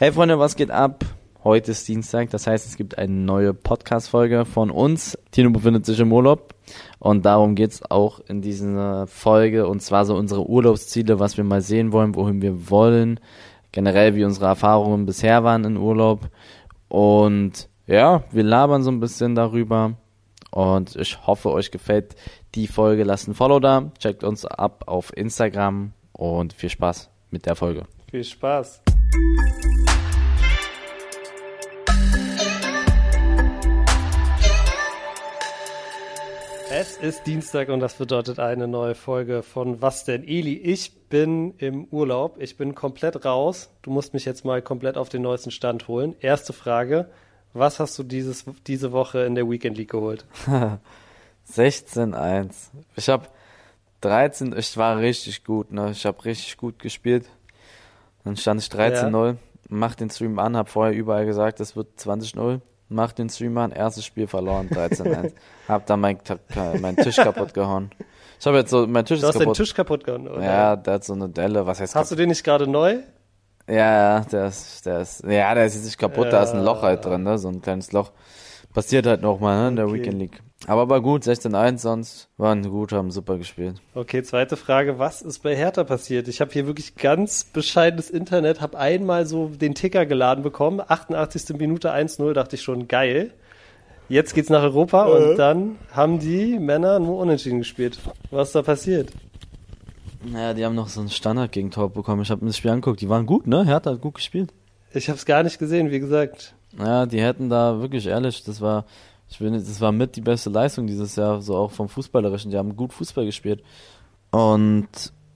Hey Freunde, was geht ab? Heute ist Dienstag, das heißt, es gibt eine neue Podcast-Folge von uns. Tino befindet sich im Urlaub und darum geht's auch in dieser Folge und zwar so unsere Urlaubsziele, was wir mal sehen wollen, wohin wir wollen, generell wie unsere Erfahrungen bisher waren in Urlaub und ja, wir labern so ein bisschen darüber und ich hoffe, euch gefällt die Folge. Lasst ein Follow da, checkt uns ab auf Instagram und viel Spaß mit der Folge. Viel Spaß. Es ist Dienstag und das bedeutet eine neue Folge von Was denn Eli? Ich bin im Urlaub, ich bin komplett raus. Du musst mich jetzt mal komplett auf den neuesten Stand holen. Erste Frage, was hast du dieses, diese Woche in der Weekend League geholt? 16-1. Ich habe 13, ich war richtig gut, ne? Ich habe richtig gut gespielt. Dann stand ich 13-0, ja. mach den Stream an, hab vorher überall gesagt, es wird 20-0 mach den Stream an, erstes Spiel verloren, 13-1. hab dann mein, mein Tisch kaputt gehauen. Ich habe jetzt so, mein Tisch du ist hast kaputt. den Tisch kaputt gehauen, oder? Ja, der hat so eine Delle, was heißt Hast kaputt? du den nicht gerade neu? Ja, ja, der ist, der ist, ja, der ist jetzt nicht kaputt, ja. da ist ein Loch halt drin, ne, so ein kleines Loch. Passiert halt nochmal, ne, in der okay. Weekend League. Aber war gut, 16-1 sonst, waren gut, haben super gespielt. Okay, zweite Frage, was ist bei Hertha passiert? Ich habe hier wirklich ganz bescheidenes Internet, habe einmal so den Ticker geladen bekommen, 88. Minute 1-0, dachte ich schon, geil. Jetzt geht's nach Europa äh. und dann haben die Männer nur unentschieden gespielt. Was ist da passiert? Naja, die haben noch so ein Standard-Gegentor bekommen. Ich habe mir das Spiel angeguckt. Die waren gut, ne? Hertha hat gut gespielt. Ich habe es gar nicht gesehen, wie gesagt. Naja, die hätten da wirklich ehrlich, das war, ich finde, das war mit die beste Leistung dieses Jahr, so auch vom Fußballerischen. Die haben gut Fußball gespielt. Und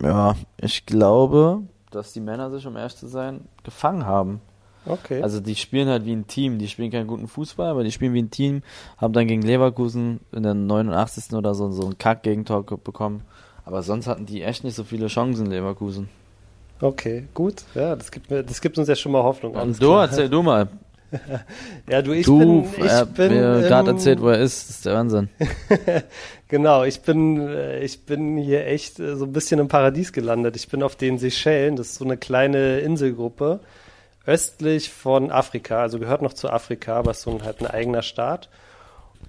ja, ich glaube, dass die Männer sich, um ehrlich zu sein, gefangen haben. Okay. Also die spielen halt wie ein Team. Die spielen keinen guten Fußball, aber die spielen wie ein Team. Haben dann gegen Leverkusen in der 89. oder so, so ein Kack-Gegentor bekommen. Aber sonst hatten die echt nicht so viele Chancen, Leverkusen. Okay, gut. Ja, das gibt, mir, das gibt uns ja schon mal Hoffnung. Und du, erzähl du mal. ja, du, ich du, bin. Ich er bin mir gerade erzählt, wo er ist. Das ist der Wahnsinn. genau, ich bin, äh, ich bin hier echt äh, so ein bisschen im Paradies gelandet. Ich bin auf den Seychellen. Das ist so eine kleine Inselgruppe östlich von Afrika. Also gehört noch zu Afrika, aber ist so halt ein eigener Staat.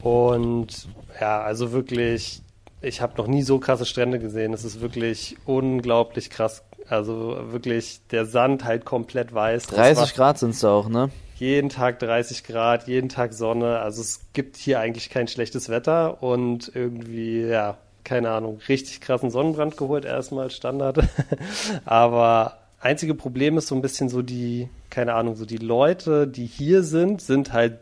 Und ja, also wirklich ich habe noch nie so krasse Strände gesehen. Es ist wirklich unglaublich krass. Also wirklich der Sand halt komplett weiß. 30 Grad sind es auch, ne? Jeden Tag 30 Grad, jeden Tag Sonne. Also es gibt hier eigentlich kein schlechtes Wetter und irgendwie, ja, keine Ahnung, richtig krassen Sonnenbrand geholt erstmal, Standard. Aber einzige Problem ist so ein bisschen so die, keine Ahnung, so die Leute, die hier sind, sind halt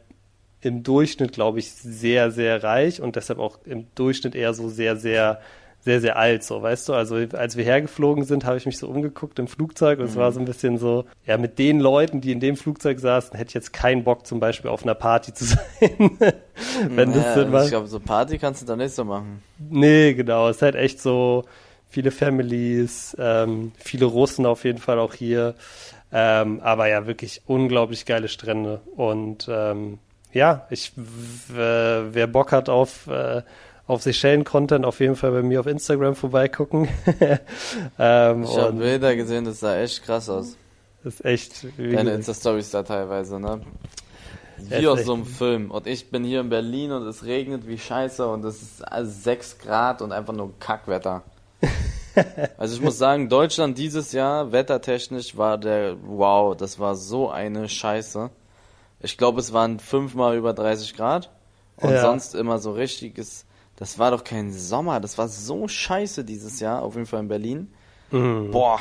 im Durchschnitt, glaube ich, sehr, sehr reich und deshalb auch im Durchschnitt eher so sehr, sehr, sehr, sehr alt, so, weißt du? Also, als wir hergeflogen sind, habe ich mich so umgeguckt im Flugzeug und mhm. es war so ein bisschen so, ja, mit den Leuten, die in dem Flugzeug saßen, hätte ich jetzt keinen Bock, zum Beispiel auf einer Party zu sein. Wenn naja, das Sinn macht. Ich glaube, so Party kannst du da nicht so machen. Nee, genau. Es ist halt echt so viele Families, ähm, viele Russen auf jeden Fall auch hier. Ähm, aber ja, wirklich unglaublich geile Strände und ähm, ja, ich, wer Bock hat auf, äh, auf Seychellen-Content, auf jeden Fall bei mir auf Instagram vorbeigucken. ähm, ich habe Bilder gesehen, das sah echt krass aus. Das ist echt. Deine Insta-Stories da teilweise, ne? Wie aus so einem Film. Und ich bin hier in Berlin und es regnet wie Scheiße und es ist 6 Grad und einfach nur Kackwetter. also ich muss sagen, Deutschland dieses Jahr, wettertechnisch, war der, wow, das war so eine Scheiße. Ich glaube, es waren fünfmal über 30 Grad. Und ja. sonst immer so richtiges. Das war doch kein Sommer. Das war so scheiße dieses Jahr, auf jeden Fall in Berlin. Mhm. Boah,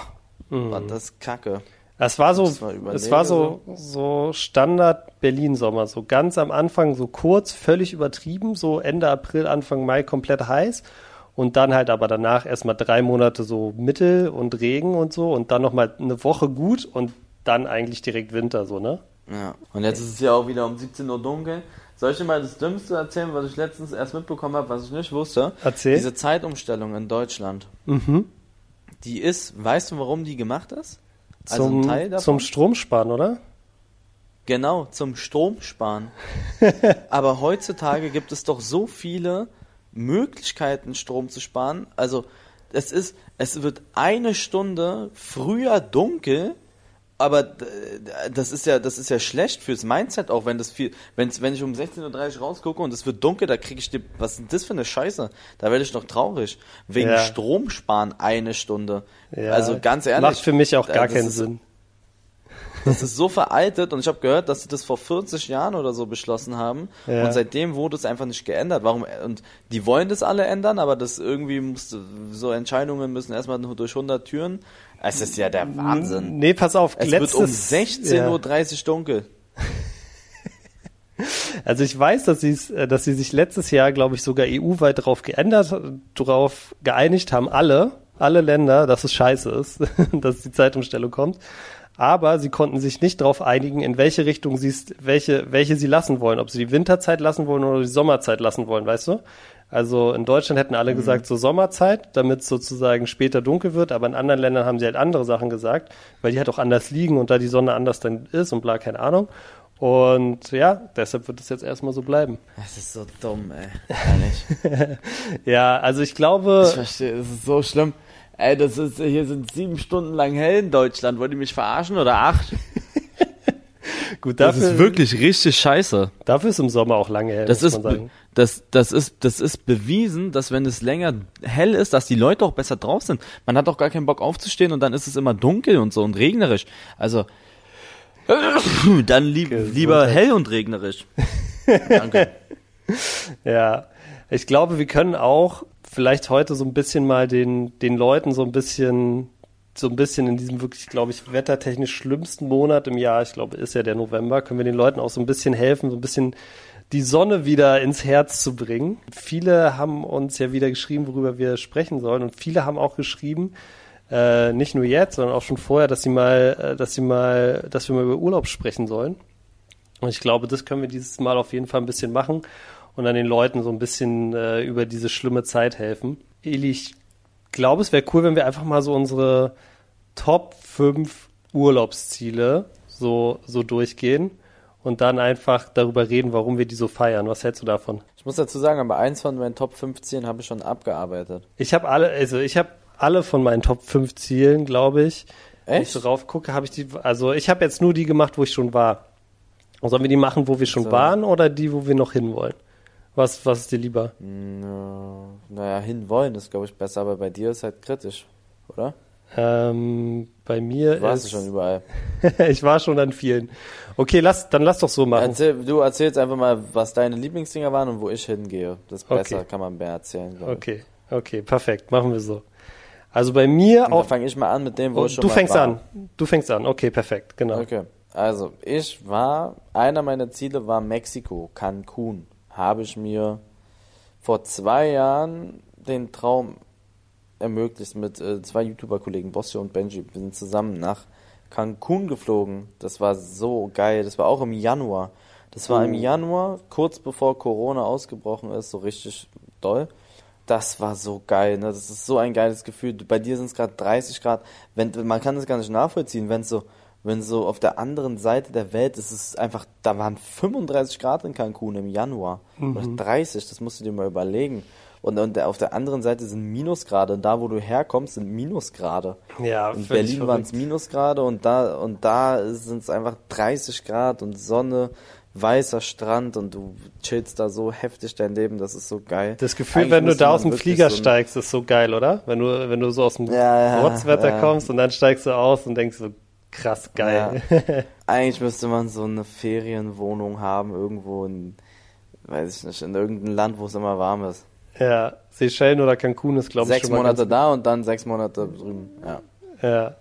mhm. war das kacke. Es war so, war es war so, so Standard Berlin-Sommer. So ganz am Anfang so kurz, völlig übertrieben. So Ende April, Anfang Mai komplett heiß. Und dann halt aber danach erstmal drei Monate so Mittel und Regen und so. Und dann nochmal eine Woche gut und dann eigentlich direkt Winter, so, ne? Ja, und jetzt ist es ja auch wieder um 17 Uhr dunkel. Soll ich dir mal das Dümmste erzählen, was ich letztens erst mitbekommen habe, was ich nicht wusste? Erzähl. Diese Zeitumstellung in Deutschland. Mhm. Die ist, weißt du, warum die gemacht ist? Also zum, Teil davon? Zum Stromsparen, oder? Genau, zum Stromsparen. Aber heutzutage gibt es doch so viele Möglichkeiten, Strom zu sparen. Also, es ist, es wird eine Stunde früher dunkel, aber das ist ja, das ist ja schlecht fürs Mindset auch, wenn das viel, wenn, wenn ich um 16.30 Uhr rausgucke und es wird dunkel, da kriege ich die, was ist das für eine Scheiße? Da werde ich doch traurig. Wegen ja. Strom sparen eine Stunde. Ja. Also ganz ehrlich. Macht für mich auch gar keinen ist, Sinn. Das ist so veraltet und ich habe gehört, dass sie das vor 40 Jahren oder so beschlossen haben ja. und seitdem wurde es einfach nicht geändert. Warum? Und die wollen das alle ändern, aber das irgendwie muss, so Entscheidungen müssen erstmal durch 100 Türen. Es ist ja der Wahnsinn. Nee, pass auf. Es letztes, wird um 16.30 Uhr dunkel. Also ich weiß, dass sie äh, dass sie sich letztes Jahr, glaube ich, sogar EU-weit darauf geändert, darauf geeinigt haben, alle, alle Länder, dass es scheiße ist, dass die Zeitumstellung kommt aber sie konnten sich nicht darauf einigen, in welche Richtung sie welche, welche sie lassen wollen, ob sie die Winterzeit lassen wollen oder die Sommerzeit lassen wollen, weißt du? Also in Deutschland hätten alle mhm. gesagt so Sommerzeit, damit es sozusagen später dunkel wird, aber in anderen Ländern haben sie halt andere Sachen gesagt, weil die halt auch anders liegen und da die Sonne anders dann ist und bla, keine Ahnung. Und ja, deshalb wird es jetzt erstmal so bleiben. Das ist so dumm, ey. Ehrlich. ja, also ich glaube. Ich verstehe, das ist so schlimm. Ey, das ist, hier sind sieben Stunden lang hell in Deutschland. Wollt ihr mich verarschen oder acht? Gut, dafür, das ist wirklich richtig scheiße. Dafür ist im Sommer auch lange hell. Das ist, das, das ist, das ist bewiesen, dass wenn es länger hell ist, dass die Leute auch besser drauf sind. Man hat auch gar keinen Bock aufzustehen und dann ist es immer dunkel und so und regnerisch. Also, dann lieb, lieber hell und regnerisch. Danke. ja, ich glaube, wir können auch vielleicht heute so ein bisschen mal den, den Leuten so ein bisschen, so ein bisschen in diesem wirklich, glaube ich, wettertechnisch schlimmsten Monat im Jahr, ich glaube, ist ja der November, können wir den Leuten auch so ein bisschen helfen, so ein bisschen die Sonne wieder ins Herz zu bringen. Viele haben uns ja wieder geschrieben, worüber wir sprechen sollen und viele haben auch geschrieben, äh, nicht nur jetzt, sondern auch schon vorher, dass sie mal, äh, dass sie mal, dass wir mal über Urlaub sprechen sollen. Und ich glaube, das können wir dieses Mal auf jeden Fall ein bisschen machen und dann den Leuten so ein bisschen äh, über diese schlimme Zeit helfen. Eli, ich glaube, es wäre cool, wenn wir einfach mal so unsere Top 5 Urlaubsziele so, so durchgehen und dann einfach darüber reden, warum wir die so feiern. Was hältst du davon? Ich muss dazu sagen, aber eins von meinen Top 15 habe ich schon abgearbeitet. Ich habe alle, also ich habe alle von meinen Top 5 Zielen, glaube ich. Echt? Wenn ich so rauf gucke, habe ich die, also ich habe jetzt nur die gemacht, wo ich schon war. Sollen wir die machen, wo wir schon so. waren oder die, wo wir noch hinwollen? Was, was ist dir lieber? No, naja, hinwollen ist, glaube ich, besser, aber bei dir ist halt kritisch, oder? Ähm, bei mir du warst ist. schon überall. ich war schon an vielen. Okay, lass, dann lass doch so machen. Erzähl, du erzählst einfach mal, was deine Lieblingsdinger waren und wo ich hingehe. Das besser, okay. kann man mehr erzählen. Okay, okay, perfekt, machen wir so. Also bei mir auch. fange ich mal an mit dem, wo ich schon Du fängst war. an. Du fängst an. Okay, perfekt, genau. Okay. Also, ich war, einer meiner Ziele war Mexiko, Cancun habe ich mir vor zwei Jahren den Traum ermöglicht mit äh, zwei YouTuber-Kollegen, Bossio und Benji. Wir sind zusammen nach Cancun geflogen. Das war so geil. Das war auch im Januar. Das war im oh. Januar, kurz bevor Corona ausgebrochen ist, so richtig doll. Das war so geil, ne? Das ist so ein geiles Gefühl. Bei dir sind es gerade 30 Grad. Wenn, man kann das gar nicht nachvollziehen, wenn es so wenn so auf der anderen Seite der Welt ist es einfach, da waren 35 Grad in Cancun im Januar. Mhm. Oder 30, das musst du dir mal überlegen. Und, und auf der anderen Seite sind Minusgrade. Und da, wo du herkommst, sind Minusgrade. Ja, In Berlin waren es Minusgrade und da, und da sind es einfach 30 Grad und Sonne, weißer Strand und du chillst da so heftig dein Leben, das ist so geil. Das Gefühl, Eigentlich wenn du da aus dem Flieger so steigst, ist so geil, oder? Wenn du, wenn du so aus dem ja, Rotzwetter ja. kommst und dann steigst du aus und denkst so, Krass geil. Ja. Eigentlich müsste man so eine Ferienwohnung haben, irgendwo in, weiß ich nicht, in irgendeinem Land, wo es immer warm ist. Ja, Seychellen oder Cancun ist, glaube ich, Sechs Monate da und dann sechs Monate drüben, ja. Ja.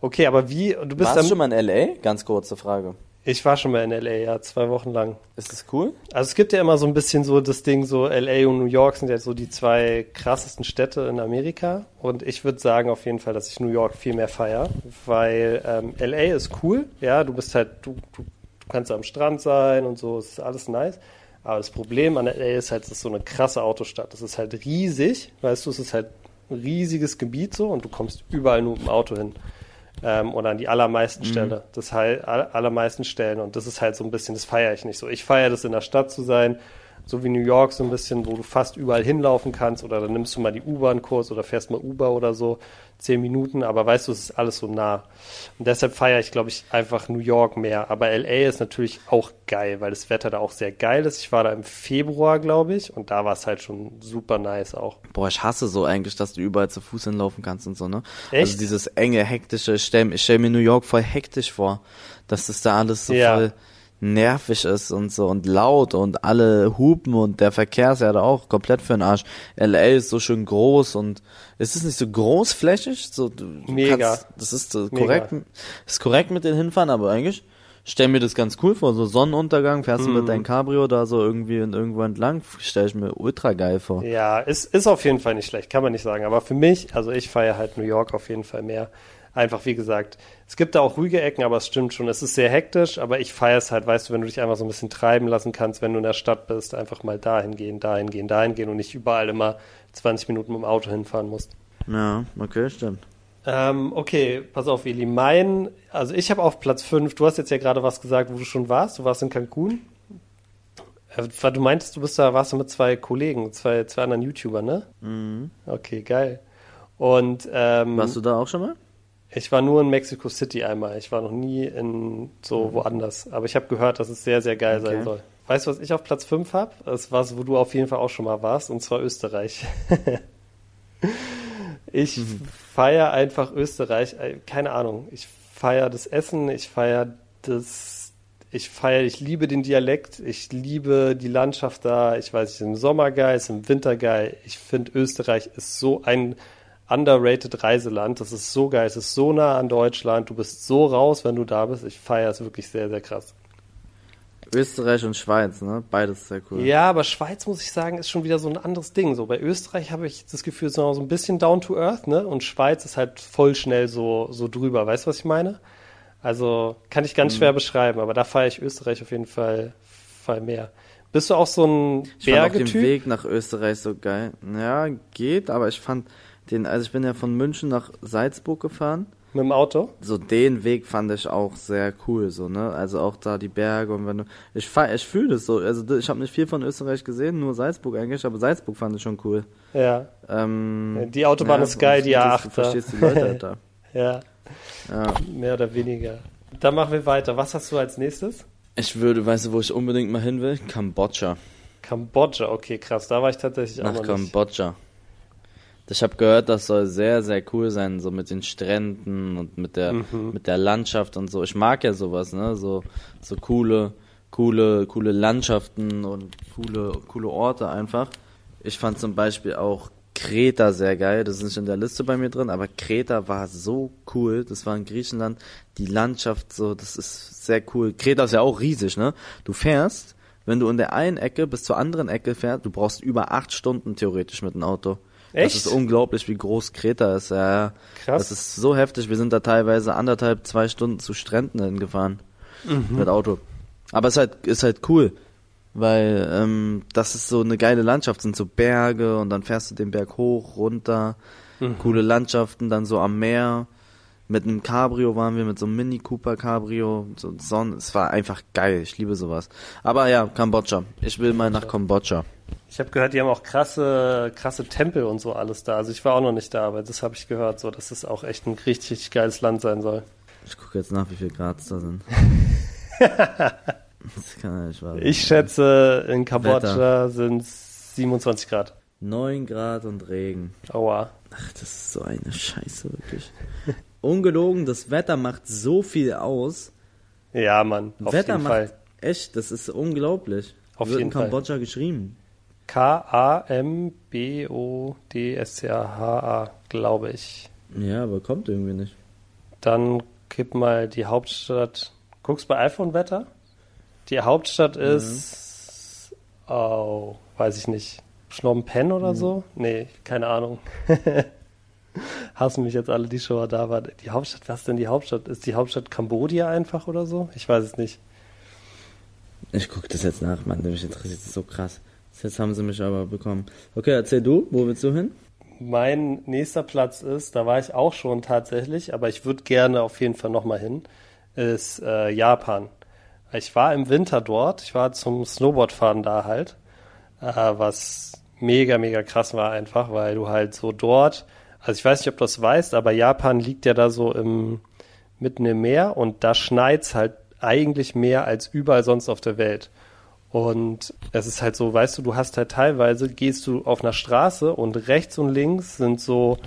Okay, aber wie, du bist Warst du schon mal in L.A.? Ganz kurze Frage. Ich war schon mal in LA, ja, zwei Wochen lang. Ist das cool? Also es gibt ja immer so ein bisschen so das Ding, so LA und New York sind ja so die zwei krassesten Städte in Amerika. Und ich würde sagen auf jeden Fall, dass ich New York viel mehr feier, weil ähm, LA ist cool, ja, du bist halt, du, du, kannst am Strand sein und so, es ist alles nice. Aber das Problem an LA ist halt, es ist so eine krasse Autostadt. Es ist halt riesig, weißt du, es ist halt ein riesiges Gebiet so und du kommst überall nur mit dem Auto hin ähm, oder an die allermeisten mhm. Stelle, das halt allermeisten Stellen und das ist halt so ein bisschen, das feiere ich nicht so. Ich feiere das in der Stadt zu sein so wie New York so ein bisschen, wo du fast überall hinlaufen kannst oder dann nimmst du mal die U-Bahn-Kurs oder fährst mal Uber oder so, zehn Minuten, aber weißt du, es ist alles so nah. Und deshalb feiere ich, glaube ich, einfach New York mehr. Aber LA ist natürlich auch geil, weil das Wetter da auch sehr geil ist. Ich war da im Februar, glaube ich, und da war es halt schon super nice auch. Boah, ich hasse so eigentlich, dass du überall zu Fuß hinlaufen kannst und so, ne? Echt? Also dieses enge, hektische, ich stell, ich stell mir New York voll hektisch vor, dass das da alles so Ja. voll nervig ist und so und laut und alle hupen und der Verkehr ist ja da auch komplett für den Arsch. LA ist so schön groß und ist es nicht so großflächig? So, du, Mega. Kannst, das ist so Mega. korrekt, ist korrekt mit den Hinfahren, aber eigentlich stell mir das ganz cool vor. So Sonnenuntergang, fährst du Mhm. mit deinem Cabrio da so irgendwie und irgendwo entlang, stell ich mir ultra geil vor. Ja, ist, ist auf jeden Fall nicht schlecht, kann man nicht sagen. Aber für mich, also ich feiere halt New York auf jeden Fall mehr. Einfach, wie gesagt, es gibt da auch ruhige Ecken, aber es stimmt schon, es ist sehr hektisch, aber ich feiere es halt, weißt du, wenn du dich einfach so ein bisschen treiben lassen kannst, wenn du in der Stadt bist, einfach mal dahin gehen, dahin gehen, dahin gehen und nicht überall immer 20 Minuten mit dem Auto hinfahren musst. Ja, okay, stimmt. Ähm, okay, pass auf, Eli. Mein, also ich habe auf Platz 5, du hast jetzt ja gerade was gesagt, wo du schon warst. Du warst in Cancun. Äh, Du meintest, du bist da, warst du mit zwei Kollegen, zwei, zwei anderen YouTubern, ne? Mhm. Okay, geil. Und ähm, Warst du da auch schon mal? Ich war nur in Mexico City einmal. Ich war noch nie in so woanders. Aber ich habe gehört, dass es sehr, sehr geil sein Okay. soll. Weißt du, was ich auf Platz 5 habe? Das was, wo du auf jeden Fall auch schon mal warst, und zwar Österreich. ich feiere einfach Österreich. Äh, Keine Ahnung. Ich feiere das Essen, ich feiere das, ich feiere, ich liebe den Dialekt, ich liebe die Landschaft da. Ich weiß, es ist im Sommer geil, es ist im Winter geil. Ich finde, Österreich ist so ein underrated Reiseland. Das ist so geil, es ist so nah an Deutschland. Du bist so raus, wenn du da bist. Ich feiere es wirklich sehr, sehr krass. Österreich und Schweiz, ne? Beides sehr cool. Ja, aber Schweiz, muss ich sagen, ist schon wieder so ein anderes Ding. So bei Österreich habe ich das Gefühl, es ist noch so ein bisschen down to earth, ne? Und Schweiz ist halt voll schnell so, so drüber. Weißt du, was ich meine? Also kann ich ganz schwer beschreiben, aber da feiere ich Österreich auf jeden Fall, Fall mehr. Bist du auch so ein Ich fand auch den Bergetyp? Weg nach Österreich so geil. Ja, geht, aber ich fand den, also ich bin ja von München nach Salzburg gefahren. Mit dem Auto? So den Weg fand ich auch sehr cool, so, ne? Also auch da die Berge und wenn du, ich fahr, ich fühle das so. Also ich habe nicht viel von Österreich gesehen, nur Salzburg eigentlich, aber Salzburg fand ich schon cool. Ja. Ähm, Die Autobahn ist geil, die das- Du A8. verstehst die Leute halt da. Ja, Ja. mehr oder weniger. Dann machen wir weiter. Was hast du als nächstes? Ich würde, weißt du, wo ich unbedingt mal hin will? Kambodscha. Kambodscha, okay, krass. Da war ich tatsächlich auch Nach noch nicht. Ich habe gehört, das soll sehr, sehr cool sein, so mit den Stränden und mit der, Mhm. mit der Landschaft und so. Ich mag ja sowas, ne? So, so coole, coole, coole Landschaften und coole, coole Orte einfach. Ich fand zum Beispiel auch Kreta sehr geil. Das ist nicht in der Liste bei mir drin, aber Kreta war so cool. Das war in Griechenland. Die Landschaft so, das ist sehr cool. Kreta ist ja auch riesig, ne? Du fährst, wenn du in der einen Ecke bis zur anderen Ecke fährst, du brauchst über acht Stunden theoretisch mit dem Auto. Echt? Das ist unglaublich, wie groß Kreta ist. Ja, ja. Krass. Das ist so heftig. Wir sind da teilweise anderthalb, zwei Stunden zu Stränden hingefahren. Mhm. Mit Auto. Aber es ist halt, ist halt cool. Weil ähm, das ist so eine geile Landschaft, sind so Berge und dann fährst du den Berg hoch, runter, Mhm. coole Landschaften, dann so am Meer. Mit einem Cabrio waren wir, mit so einem Mini Cooper Cabrio, so Sonne, es war einfach geil, ich liebe sowas. Aber ja, Kambodscha. Ich will mal nach Kambodscha. Ich habe gehört, die haben auch krasse, krasse Tempel und so alles da. Also ich war auch noch nicht da, aber das habe ich gehört, so dass es auch echt ein richtig, richtig geiles Land sein soll. Ich gucke jetzt nach, wie viel Grad es da sind. das kann ja nicht wahr sein. Ich schätze, in Kambodscha sind es 27 Grad. 9 Grad und Regen. Aua. Ach, das ist so eine Scheiße, wirklich. Ungelogen, das Wetter macht so viel aus. Ja, Mann, auf Wetter jeden macht Fall. echt, das ist unglaublich. Auf Wird jeden in Fall. Kambodscha geschrieben. K-A-M-B-O-D-S-C-H-A, glaube ich. Ja, aber kommt irgendwie nicht. Dann gib mal die Hauptstadt. Guckst bei iPhone Wetter? Die Hauptstadt ist. Oh, weiß ich nicht. Phnom Penh oder so? Nee, keine Ahnung. Hassen mich jetzt alle, die schon mal da waren. Die Hauptstadt, was ist denn die Hauptstadt? Ist die Hauptstadt Kambodscha einfach oder so? Ich weiß es nicht. Ich gucke das jetzt nach, Mann. Mich interessiert das so krass. Jetzt haben sie mich aber bekommen. Okay, erzähl du, wo willst du hin? Mein nächster Platz ist, da war ich auch schon tatsächlich, aber ich würde gerne auf jeden Fall nochmal hin, ist äh, Japan. Ich war im Winter dort, ich war zum Snowboardfahren da halt. äh, was mega, mega krass war einfach, weil du halt so dort, also ich weiß nicht, ob du das weißt, aber Japan liegt ja da so im, mitten im Meer und da schneit's halt eigentlich mehr als überall sonst auf der Welt. Und es ist halt so, weißt du, du hast halt teilweise, gehst du auf einer Straße und rechts und links sind so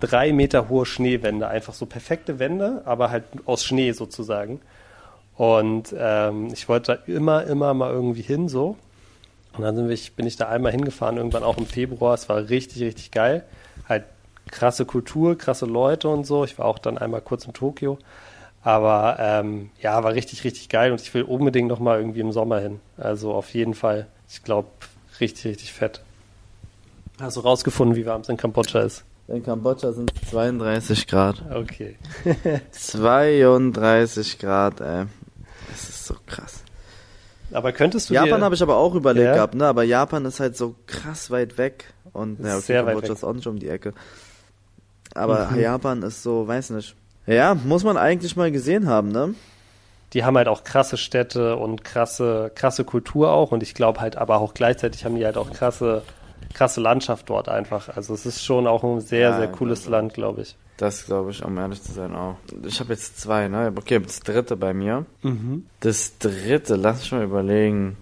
drei Meter hohe Schneewände, einfach so perfekte Wände, aber halt aus Schnee sozusagen. Und ähm, ich wollte da immer, immer mal irgendwie hin so. Und dann bin ich, bin ich da einmal hingefahren, irgendwann auch im Februar. Es war richtig, richtig geil. Halt krasse Kultur, krasse Leute und so. Ich war auch dann einmal kurz in Tokio. Aber ähm, ja, war richtig, richtig geil und ich will unbedingt noch mal irgendwie im Sommer hin. Also auf jeden Fall. Ich glaube, richtig, richtig fett. Hast du rausgefunden, wie warm es in Kambodscha ist? In Kambodscha sind es 32 Grad. Okay. 32 Grad, ey. Das ist so krass. Aber könntest du Japan habe ich aber auch überlegt Ja. gehabt, ne? Aber Japan ist halt so krass weit weg. Und ja, okay, Sehr weit Kambodscha weg. ist auch nicht um die Ecke. Aber Mhm. Japan ist so, weiß nicht. Ja, muss man eigentlich mal gesehen haben, ne? die haben halt auch krasse Städte und krasse, krasse Kultur auch und ich glaube halt aber auch gleichzeitig haben die halt auch krasse, krasse Landschaft dort einfach. Also es ist schon auch ein sehr, Ja, sehr cooles glaub ich. Land, glaube ich. Das glaube ich, um ehrlich zu sein, auch. Ich habe jetzt zwei, ne? Okay, das dritte bei mir. Mhm. Das dritte, lass mich mal überlegen.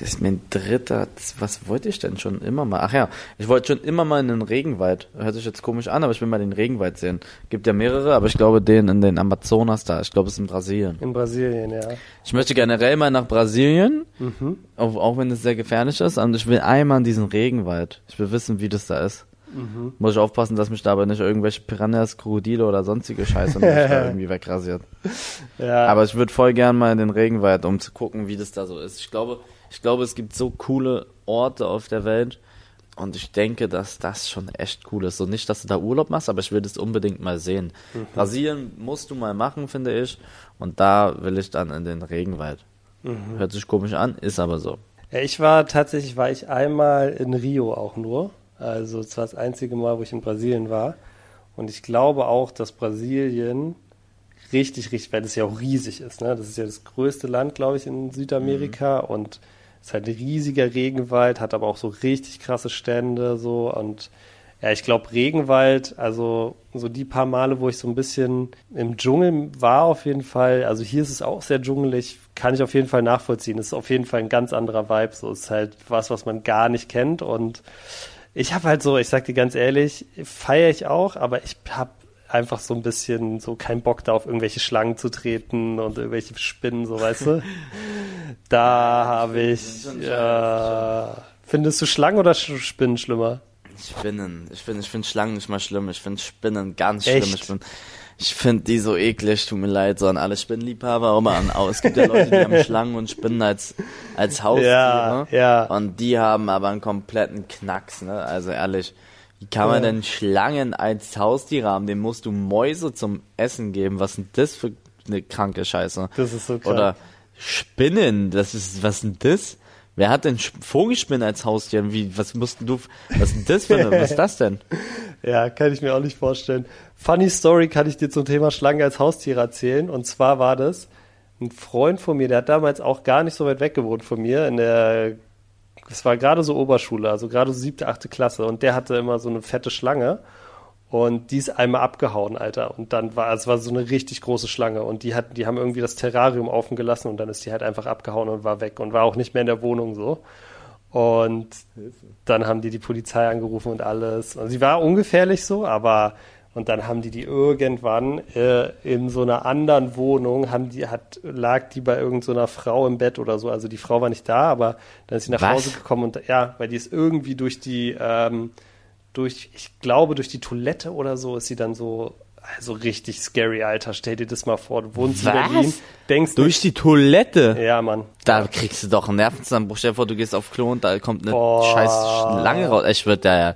Das ist mein dritter. Das, was wollte ich denn schon immer mal? Ach ja, ich wollte schon immer mal in den Regenwald. Hört sich jetzt komisch an, aber ich will mal den Regenwald sehen. Gibt ja mehrere, aber ich glaube den in den Amazonas da. Ich glaube es ist in Brasilien. In Brasilien, ja. Ich möchte generell mal nach Brasilien, Mhm. auch, auch wenn es sehr gefährlich ist. Und ich will einmal in diesen Regenwald. Ich will wissen, wie das da ist. Mhm. Muss ich aufpassen, dass mich dabei nicht irgendwelche Piranhas, Krokodile oder sonstige Scheiße da irgendwie wegrasiert. Ja, Aber ich würde voll gern mal in den Regenwald, um zu gucken, wie das da so ist. Ich glaube, ich glaube, es gibt so coole Orte auf der Welt. Und ich denke, dass das schon echt cool ist. So nicht, dass du da Urlaub machst, aber ich will das unbedingt mal sehen. Mhm. Brasilien musst du mal machen, finde ich. Und da will ich dann in den Regenwald. Mhm. Hört sich komisch an, ist aber so. Ich war tatsächlich, war ich einmal in Rio auch nur. Also es war das einzige Mal, wo ich in Brasilien war. Und ich glaube auch, dass Brasilien richtig, richtig, weil das ja auch riesig ist. Ne? Das ist ja das größte Land, glaube ich, in Südamerika und es ist halt ein riesiger Regenwald, hat aber auch so richtig krasse Stände so. Und ja, ich glaube Regenwald, also so die paar Male, wo ich so ein bisschen im Dschungel war auf jeden Fall, also hier ist es auch sehr dschungelig, kann ich auf jeden Fall nachvollziehen. Es ist auf jeden Fall ein ganz anderer Vibe, so. Es ist halt was, was man gar nicht kennt. Und ich habe halt so, ich sag dir ganz ehrlich, feiere ich auch, aber ich habe einfach so ein bisschen so keinen Bock da auf irgendwelche Schlangen zu treten und irgendwelche Spinnen, so weißt du. Da habe ich, ja, findest du Schlangen oder Spinnen schlimmer? Spinnen. Ich finde ich find Schlangen nicht mal schlimm. Ich finde Spinnen ganz Echt? schlimm. Ich finde ich find die so eklig. Tut mir leid, so an alle Spinnenliebhaber. Aber an, aber es gibt ja Leute, die haben Schlangen und Spinnen als, als Haustiere. Ja, ja. Und die haben aber einen kompletten Knacks, ne? Also ehrlich. Wie kann man denn Schlangen als Haustiere haben? Dem musst du Mäuse zum Essen geben. Was ist denn das für eine kranke Scheiße? Das ist so krass. Oder Spinnen, das ist, was ist denn das? Wer hat denn Vogelspinnen als Haustier? Wie, was musst denn du, was ist denn das für eine, was ist das denn? Ja, kann ich mir auch nicht vorstellen. Funny Story kann ich dir zum Thema Schlangen als Haustiere erzählen. Und zwar war das ein Freund von mir, der hat damals auch gar nicht so weit weg gewohnt von mir. In der, es war gerade so Oberschule, also gerade so siebte, achte Klasse. Und der hatte immer so eine fette Schlange. Und die ist einmal abgehauen, Alter. Und dann war, es war so eine richtig große Schlange. Und die hatten, die haben irgendwie das Terrarium offen gelassen und dann ist die halt einfach abgehauen und war weg und war auch nicht mehr in der Wohnung so. Und dann haben die die Polizei angerufen und alles. Und sie war ungefährlich so, aber und dann haben die die irgendwann äh, in so einer anderen Wohnung haben die hat lag die bei irgendeiner Frau im Bett oder so. Also die Frau war nicht da, aber dann ist sie nach Was? Hause gekommen und ja, weil die ist irgendwie durch die ähm, durch ich glaube durch die Toilette oder so ist sie dann so also richtig scary, Alter. Stell dir das mal vor, du wohnst Was? in Berlin, denkst Durch die Toilette? ja, Mann. Da kriegst du doch einen Nervenzusammenbruch. Stell dir vor, du gehst auf Klo und da kommt eine Boah. scheiß Schlange raus. Ich würde da ja,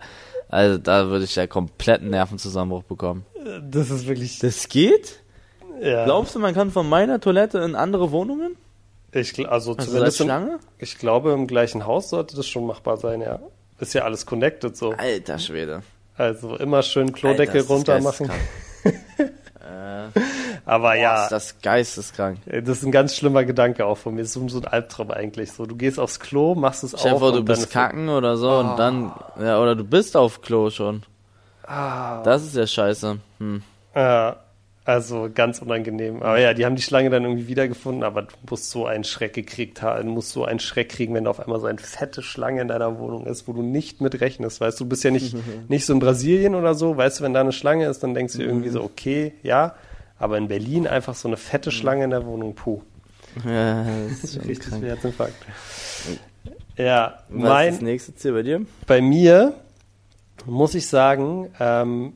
also da würde ich ja kompletten Nervenzusammenbruch bekommen. Das ist wirklich Das geht? ja. Glaubst du, man kann von meiner Toilette in andere Wohnungen? Ich, also Also als zumindest im, Schlange? ich glaube, im gleichen Haus sollte das schon machbar sein, ja. Ist ja alles connected so. Alter Schwede. Also immer schön Alter, Klodeckel das runter machen. Äh, Aber Boah, ja, ist das geisteskrank. das ist ein ganz schlimmer Gedanke auch von mir. Das ist so, ein Albtraum eigentlich. So, du gehst aufs Klo, machst es Stell auf vor, du bist ist kacken oder so und dann, ja, oder du bist auf Klo schon. Ah, Das ist ja scheiße. Hm. ja, also ganz unangenehm. Aber ja, die haben die Schlange dann irgendwie wiedergefunden, aber du musst so einen Schreck gekriegt haben, du musst so einen Schreck kriegen, wenn da auf einmal so eine fette Schlange in deiner Wohnung ist, wo du nicht mit rechnest. Weißt du, du bist ja nicht, nicht so in Brasilien oder so, weißt du, wenn da eine Schlange ist, dann denkst du irgendwie so, okay, ja. Aber in Berlin einfach so eine fette Schlange in der Wohnung, puh. Ja, das ist schon krank. Herzinfarkt. Ja, Was ist mein, das nächste Ziel bei dir? bei mir muss ich sagen, ähm,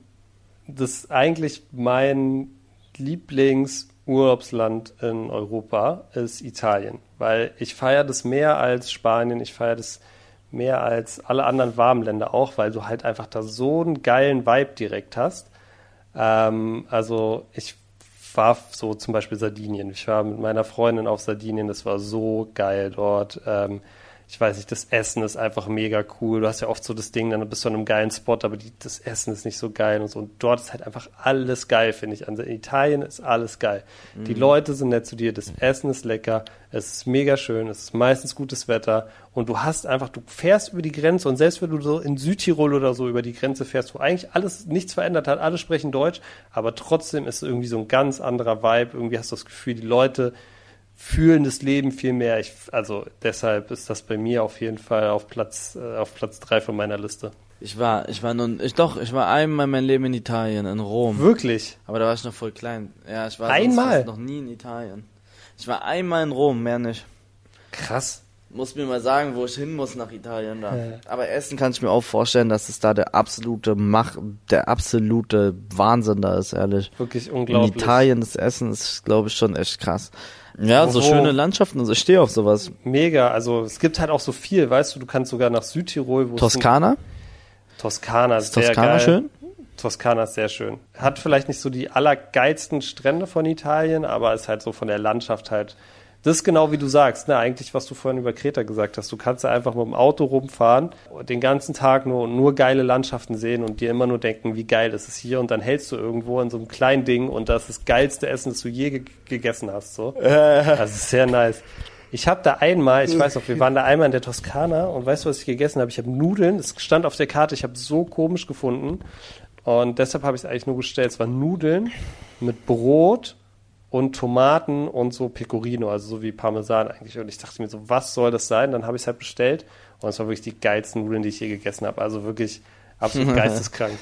das ist eigentlich mein Lieblingsurlaubsland in Europa ist Italien, weil ich feiere das mehr als Spanien, ich feiere das mehr als alle anderen warmen Länder auch, weil du halt einfach da so einen geilen Vibe direkt hast. Ähm, also ich war so zum Beispiel Sardinien. Ich war mit meiner Freundin auf Sardinien, das war so geil dort. Ähm, ich weiß nicht, das Essen ist einfach mega cool. Du hast ja oft so das Ding, dann bist du an einem geilen Spot, aber die, das Essen ist nicht so geil und so. Und dort ist halt einfach alles geil, finde ich. Also in Italien ist alles geil. Die Leute sind nett zu dir, das Essen ist lecker, es ist mega schön, es ist meistens gutes Wetter und du hast einfach, du fährst über die Grenze und selbst wenn du so in Südtirol oder so über die Grenze fährst, wo eigentlich alles nichts verändert hat, alle sprechen Deutsch, aber trotzdem ist es irgendwie so ein ganz anderer Vibe. Irgendwie hast du das Gefühl, die Leute fühlen das Leben viel mehr. Ich, also deshalb ist das bei mir auf jeden Fall auf Platz äh, auf Platz drei von meiner Liste. Ich war, ich war nun, ich doch, ich war einmal in meinem Leben in Italien, in Rom. Wirklich? Aber da war ich noch voll klein. Ja, ich war sonst Einmal? noch nie in Italien. Ich war einmal in Rom, mehr nicht. Krass. Muss mir mal sagen, wo ich hin muss nach Italien da. Ja. Aber Essen kann ich mir auch vorstellen, dass es da der absolute Mach, der absolute Wahnsinn da ist, ehrlich. Wirklich In unglaublich. Italien das Essen ist, glaube ich, schon echt krass. Ja, so schöne Landschaften, also ich stehe auf sowas. Mega. Also es gibt halt auch so viel, weißt du, du kannst sogar nach Südtirol, wo es Toskana? Toskana ist Ist sehr Toskana geil. schön? Toskana ist sehr schön. Hat vielleicht nicht so die allergeilsten Strände von Italien, aber ist halt so von der Landschaft halt. Das ist genau wie du sagst, ne? Eigentlich, was du vorhin über Kreta gesagt hast. Du kannst da einfach mit dem Auto rumfahren, den ganzen Tag nur nur geile Landschaften sehen und dir immer nur denken, wie geil ist es hier. Und dann hältst du irgendwo in so einem kleinen Ding und das ist das geilste Essen, das du je ge gegessen hast. So. Also es ist sehr nice. Ich habe da einmal, ich weiß noch, wir waren da einmal in der Toskana und weißt du, was ich gegessen habe? Ich habe Nudeln, es stand auf der Karte, ich habe so komisch gefunden und deshalb habe ich es eigentlich nur bestellt. Es waren Nudeln mit Brot und Tomaten und so Pecorino, also so wie Parmesan eigentlich. Und ich dachte mir so, was soll das sein? Dann habe ich es halt bestellt und es war wirklich die geilsten Nudeln, die ich je gegessen habe. Also wirklich absolut geisteskrank.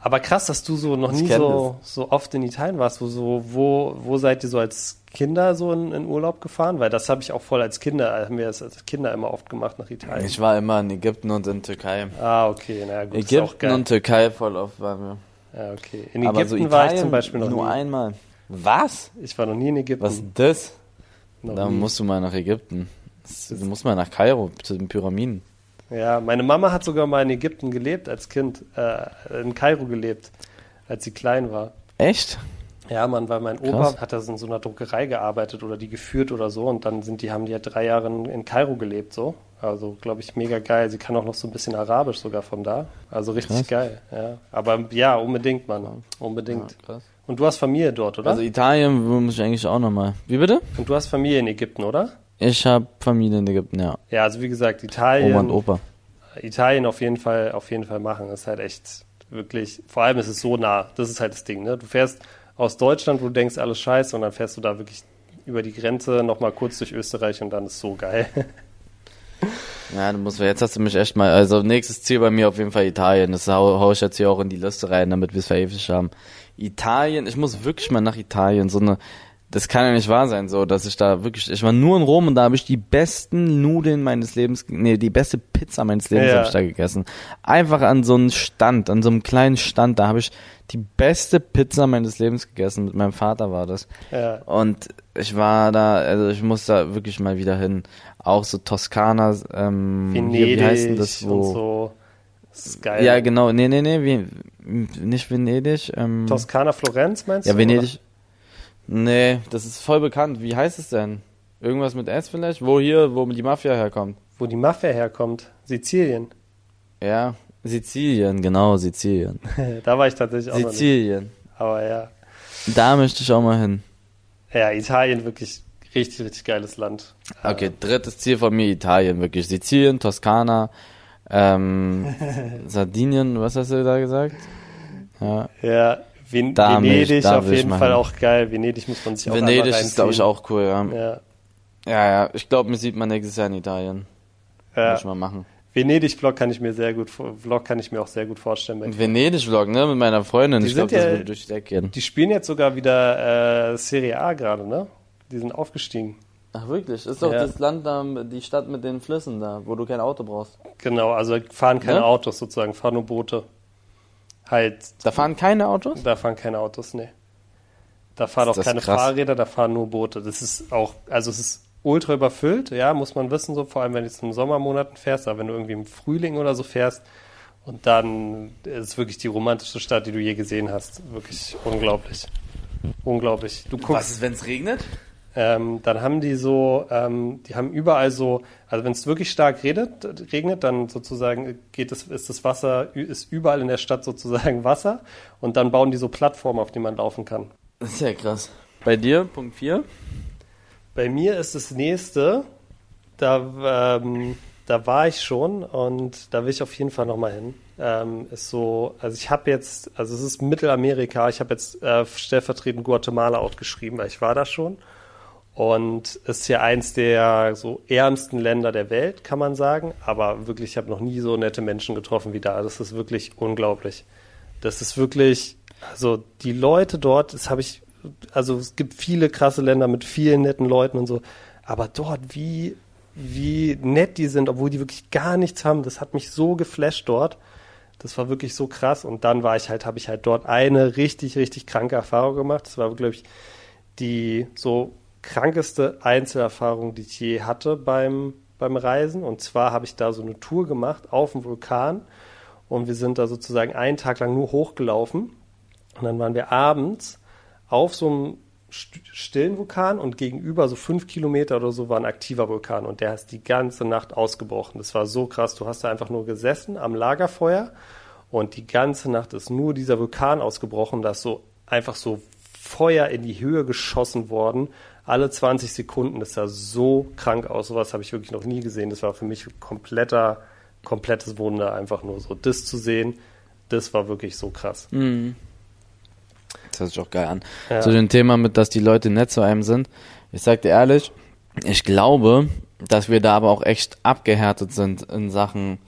Aber krass, dass du so noch nie so, so oft in Italien warst. Wo, so, wo, wo seid ihr so als Kinder so in, in Urlaub gefahren? Weil das habe ich auch voll als Kinder, haben wir das als Kinder immer oft gemacht nach Italien. Ich war immer in Ägypten und in Türkei. ah, okay, na gut, Ägypten und Türkei voll oft waren wir. ja, okay. In Aber Ägypten so war ich zum Beispiel noch nur nie. einmal. Was? Ich war noch nie in Ägypten. Was ist das? Noch Da nie. musst du mal nach Ägypten. Du musst mal nach Kairo, zu den Pyramiden. Ja, meine Mama hat sogar mal in Ägypten gelebt als Kind, äh, in Kairo gelebt, als sie klein war. Echt? Ja, man, weil mein Opa Krass. hat da so in so einer Druckerei gearbeitet oder die geführt oder so und dann sind die, haben die ja drei Jahre in, in Kairo gelebt, so. Also, glaube ich, mega geil. Sie kann auch noch so ein bisschen Arabisch sogar von da. Also richtig Krass. geil, ja. Aber ja, unbedingt, Mann. Unbedingt. Ja. Und du hast Familie dort, oder? Also Italien muss ich eigentlich auch nochmal. Wie bitte? und du hast Familie in Ägypten, oder? Ich habe Familie in Ägypten, ja. Ja, also wie gesagt, Italien. Oma und Opa. Italien auf jeden Fall, auf jeden Fall machen. Das ist halt echt wirklich, vor allem ist es so nah. Das ist halt das Ding, ne? Du fährst aus Deutschland, wo du denkst, alles scheiße, und dann fährst du da wirklich über die Grenze nochmal kurz durch Österreich und dann ist so geil. Ja, du musst, jetzt hast du mich echt mal, also nächstes Ziel bei mir auf jeden Fall Italien. Das hau, hau ich jetzt hier auch in die Liste rein, damit wir es verewigt haben. Italien, ich muss wirklich mal nach Italien, so eine, das kann ja nicht wahr sein, so, dass ich da wirklich, ich war nur in Rom und da habe ich die besten Nudeln meines Lebens, nee, die beste Pizza meines Lebens Ja. habe ich da gegessen. Einfach an so einem Stand, an so einem kleinen Stand, da habe ich die beste Pizza meines Lebens gegessen. Mit meinem Vater war das. ja. Und ich war da, also ich muss da wirklich mal wieder hin. Auch so Toskana, ähm, hier, Venedig wie heißt denn das, wo? und so. Das geil. Ja, genau, nee, nee, nee, wie, nicht Venedig, ähm, Toskana, Florenz meinst ja, du? Venedig. Nee, das ist voll bekannt. Wie heißt es denn? Irgendwas mit S vielleicht? Wo hier, wo die Mafia herkommt? Wo die Mafia herkommt. Sizilien. Ja, Sizilien, genau, Sizilien. da war ich tatsächlich auch noch nicht. Sizilien. Aber ja. Da möchte ich auch mal hin. Ja, Italien wirklich richtig, richtig geiles Land. Okay, drittes Ziel von mir Italien, wirklich. Sizilien, Toskana, ähm, Sardinien, was hast du da gesagt? Ja, ja Ven da Venedig mich, auf jeden Fall auch geil. Venedig muss man sich auch Venedig ist, glaube ich, auch cool, ja. Ja, ja, ja. ich glaube, mir sieht man nächstes Jahr in Italien. Ja. Muss ich mal machen. Venedig-Vlog kann ich mir sehr gut, Vlog kann ich mir auch sehr gut vorstellen. Venedig-Vlog, ne, mit meiner Freundin. Die ich glaube, ja, das würde durch die Decke gehen. Die spielen jetzt sogar wieder äh, Serie A gerade, ne? Die sind aufgestiegen. Ach wirklich? Ist doch ja. das Land da, die Stadt mit den Flüssen da, wo du kein Auto brauchst. Genau, also fahren keine ne? Autos sozusagen, fahren nur Boote. Halt. Da fahren keine Autos? Da fahren keine Autos, nee. Da fahren auch keine krass. Fahrräder, da fahren nur Boote. Das ist auch, also es ist ultra überfüllt, ja, muss man wissen, so vor allem wenn du jetzt in Sommermonaten fährst, aber wenn du irgendwie im Frühling oder so fährst und dann ist es wirklich die romantischste Stadt, die du je gesehen hast. Wirklich unglaublich. Unglaublich. Du guckst, Was ist, wenn es regnet? Ähm, dann haben die so, ähm, die haben überall so, also wenn es wirklich stark redet, regnet, dann sozusagen geht es, ist das Wasser, ist überall in der Stadt sozusagen Wasser und dann bauen die so Plattformen, auf denen man laufen kann. Das ist ja krass. Bei dir, Punkt 4? Bei mir ist das nächste, da, ähm, da war ich schon und da will ich auf jeden Fall nochmal hin. Ähm, ist so, also ich habe jetzt, also es ist Mittelamerika, ich habe jetzt äh, stellvertretend Guatemala outgeschrieben, weil ich war da schon. Und ist ja eins der so ärmsten Länder der Welt, kann man sagen. Aber wirklich, ich habe noch nie so nette Menschen getroffen wie da. Das ist wirklich unglaublich. Das ist wirklich, also die Leute dort, das habe ich also es gibt viele krasse Länder mit vielen netten Leuten und so, aber dort, wie, wie nett die sind, obwohl die wirklich gar nichts haben, das hat mich so geflasht dort. Das war wirklich so krass. Und dann war ich halt, habe ich halt dort eine richtig, richtig kranke Erfahrung gemacht. Das war, glaube ich, die so krankeste Einzelerfahrung, die ich je hatte beim, beim Reisen. Und zwar habe ich da so eine Tour gemacht auf dem Vulkan. Und wir sind da sozusagen einen Tag lang nur hochgelaufen. Und dann waren wir abends auf so einem stillen Vulkan und gegenüber so fünf Kilometer oder so war ein aktiver Vulkan und der ist die ganze Nacht ausgebrochen. Das war so krass. Du hast da einfach nur gesessen am Lagerfeuer und die ganze Nacht ist nur dieser Vulkan ausgebrochen. Da ist so einfach so Feuer in die Höhe geschossen worden. Alle 20 Sekunden. Das sah so krank aus. Sowas habe ich wirklich noch nie gesehen. Das war für mich kompletter, komplettes Wunder, einfach nur so das zu sehen. Das war wirklich so krass. Mhm. Das hört sich auch geil an. Ja. Zu dem Thema mit, dass die Leute nett zu einem sind. Ich sag dir ehrlich, ich glaube, dass wir da aber auch echt abgehärtet sind in Sachen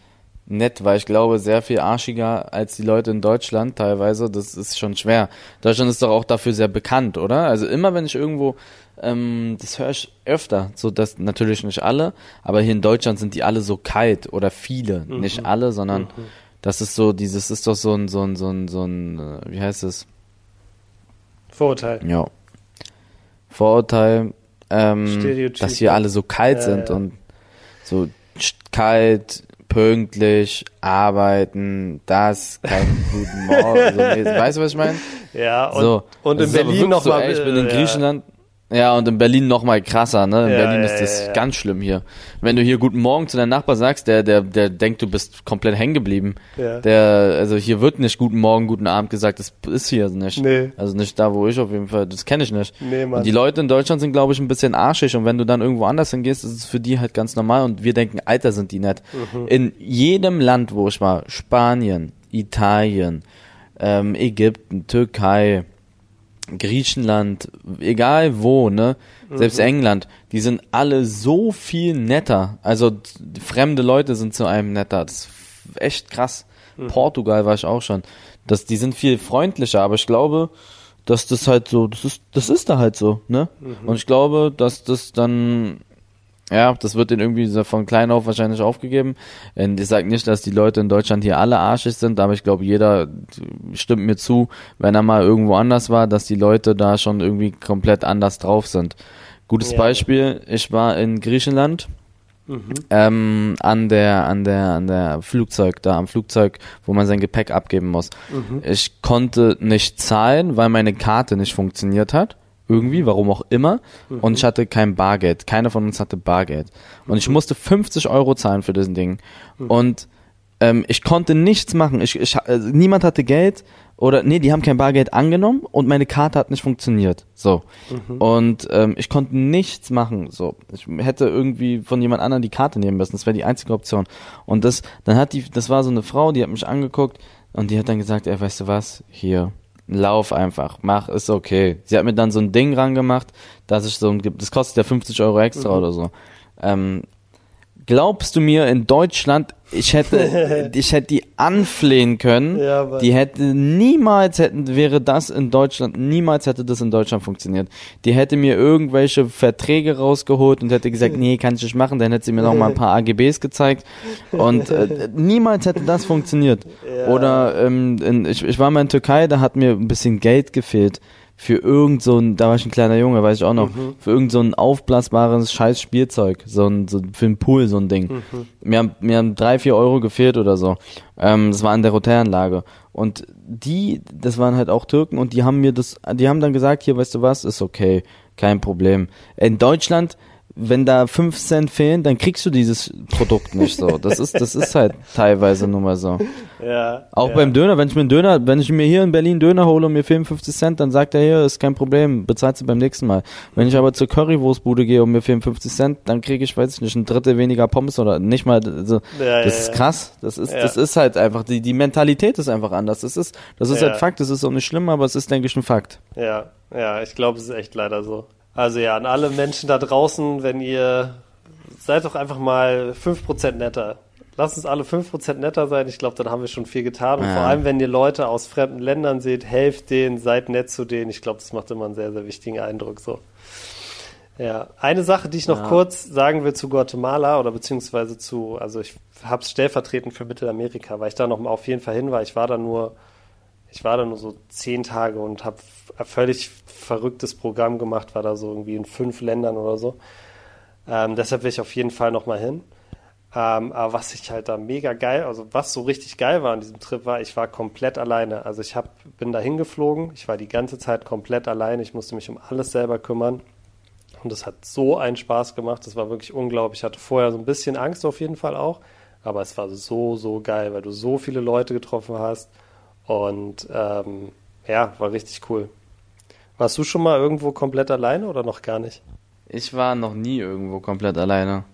nett, weil ich glaube, sehr viel arschiger als die Leute in Deutschland teilweise. Das ist schon schwer. Deutschland ist doch auch dafür sehr bekannt, oder? Also immer wenn ich irgendwo, ähm, das höre ich öfter, so dass natürlich nicht alle, aber hier in Deutschland sind die alle so kalt oder viele, mhm. nicht alle, sondern mhm. das ist so, dieses ist doch so ein, so ein, so ein, so ein, äh, wie heißt es? Vorurteil. Ja. Vorurteil, ähm, dass wir alle so kalt ja, sind und so kalt, pünktlich, arbeiten, das, keinen guten Morgen. So, weißt du, was ich meine? Ja, und, so, und in Berlin nochmal. So, ich bin in Griechenland, ja, und in Berlin noch mal krasser, ne? In ja, Berlin ist das ja, ja. ganz schlimm hier. Wenn du hier Guten Morgen zu deinem Nachbar sagst, der, der, der denkt, du bist komplett hängen geblieben. Ja. Der, also hier wird nicht Guten Morgen, Guten Abend gesagt, das ist hier nicht. Nee. Also nicht da, wo ich auf jeden Fall, das kenne ich nicht. Nee, Mann. Und die Leute in Deutschland sind, glaube ich, ein bisschen arschig und wenn du dann irgendwo anders hingehst, ist es für die halt ganz normal und wir denken, Alter, sind die nett. Mhm. In jedem Land, wo ich war, Spanien, Italien, ähm, Ägypten, Türkei, Griechenland, egal wo, ne? Selbst mhm. England, die sind alle so viel netter. Also fremde Leute sind zu einem netter. Das ist echt krass. Mhm. Portugal war ich auch schon. Das, die sind viel freundlicher, aber ich glaube, dass das halt so, das ist, das ist da halt so, ne? Mhm. Und ich glaube, dass das dann ja, das wird ihnen irgendwie von klein auf wahrscheinlich aufgegeben. Und ich sage nicht, dass die Leute in Deutschland hier alle arschig sind, aber ich glaube, jeder stimmt mir zu, wenn er mal irgendwo anders war, dass die Leute da schon irgendwie komplett anders drauf sind. Gutes ja. Beispiel, ich war in Griechenland mhm. ähm, an der, an der, an der Flugzeug, da am Flugzeug, wo man sein Gepäck abgeben muss. Mhm. Ich konnte nicht zahlen, weil meine Karte nicht funktioniert hat irgendwie, warum auch immer. Mhm. Und ich hatte kein Bargeld. Keiner von uns hatte Bargeld. Und ich mhm. musste 50 Euro zahlen für diesen Ding. Mhm. Und ähm, ich konnte nichts machen. Ich, ich, äh, niemand hatte Geld oder nee, die haben kein Bargeld angenommen und meine Karte hat nicht funktioniert. So. Mhm. Und ähm, ich konnte nichts machen. So. Ich hätte irgendwie von jemand anderem die Karte nehmen müssen. Das wäre die einzige Option. Und das, dann hat die, das war so eine Frau, die hat mich angeguckt und die hat dann gesagt, ey, weißt du was, hier, lauf einfach, mach, ist okay. Sie hat mir dann so ein Ding rangemacht, dass ich so ein, das kostet ja 50 Euro extra mhm. oder so. Ähm, glaubst du mir, in Deutschland, ich hätte, ich hätte die anflehen können. Ja, die hätte niemals hätten, wäre das in Deutschland, niemals hätte das in Deutschland funktioniert. Die hätte mir irgendwelche Verträge rausgeholt und hätte gesagt, nee, kann ich nicht machen. Dann hätte sie mir noch mal ein paar AGBs gezeigt und äh, niemals hätte das funktioniert. Ja. Oder ähm, in, ich, ich war mal in Türkei, da hat mir ein bisschen Geld gefehlt für irgend so ein, da war ich ein kleiner Junge, weiß ich auch noch, mhm. für irgend so ein aufblasbares scheiß Spielzeug, so ein, so für einen Pool, so ein Ding. Mhm. Mir, haben, mir haben drei, vier Euro gefehlt oder so. Ähm, das war an der Hotelanlage. Und die, das waren halt auch Türken und die haben mir das, die haben dann gesagt, hier, weißt du was, ist okay, kein Problem. In Deutschland, wenn da fünf Cent fehlen, dann kriegst du dieses Produkt nicht so. Das ist, das ist halt teilweise nun mal so. Ja. Auch ja. beim Döner, wenn ich mir einen Döner, wenn ich mir hier in Berlin Döner hole und mir fehlen 50 Cent, dann sagt er hier, ist kein Problem, bezahlst du beim nächsten Mal. Wenn ich aber zur Currywurstbude gehe und mir fehlen 50 Cent, dann kriege ich, weiß ich nicht, ein Drittel weniger Pommes oder nicht mal, also, ja, das ist krass. Das ist, das ist halt einfach, die, die Mentalität ist einfach anders. Das ist, das ist halt Fakt, das ist auch nicht schlimm, aber es ist, denke ich, ein Fakt. Ja, ja, ich glaube, es ist echt leider so. Also ja, an alle Menschen da draußen, wenn ihr seid doch einfach mal 5% netter. Lasst uns alle 5% netter sein. Ich glaube, dann haben wir schon viel getan. Und ja. vor allem, wenn ihr Leute aus fremden Ländern seht, helft denen, seid nett zu denen. Ich glaube, das macht immer einen sehr, sehr wichtigen Eindruck so. Ja, eine Sache, die ich noch ja. kurz sagen will zu Guatemala oder beziehungsweise zu, also ich habe es stellvertretend für Mittelamerika, weil ich da noch mal auf jeden Fall hin war. Ich war da nur, ich war da nur so zehn Tage und habe völlig verrücktes Programm gemacht, war da so irgendwie in fünf Ländern oder so. Ähm, deshalb will ich auf jeden Fall nochmal hin. Ähm, aber was ich halt da mega geil, also was so richtig geil war an diesem Trip war, ich war komplett alleine. Also ich hab, bin da hingeflogen, ich war die ganze Zeit komplett alleine, ich musste mich um alles selber kümmern. Und es hat so einen Spaß gemacht, das war wirklich unglaublich. Ich hatte vorher so ein bisschen Angst auf jeden Fall auch, aber es war so, so geil, weil du so viele Leute getroffen hast. Und ähm, ja, war richtig cool. Warst du schon mal irgendwo komplett alleine oder noch gar nicht? Ich war noch nie irgendwo komplett alleine.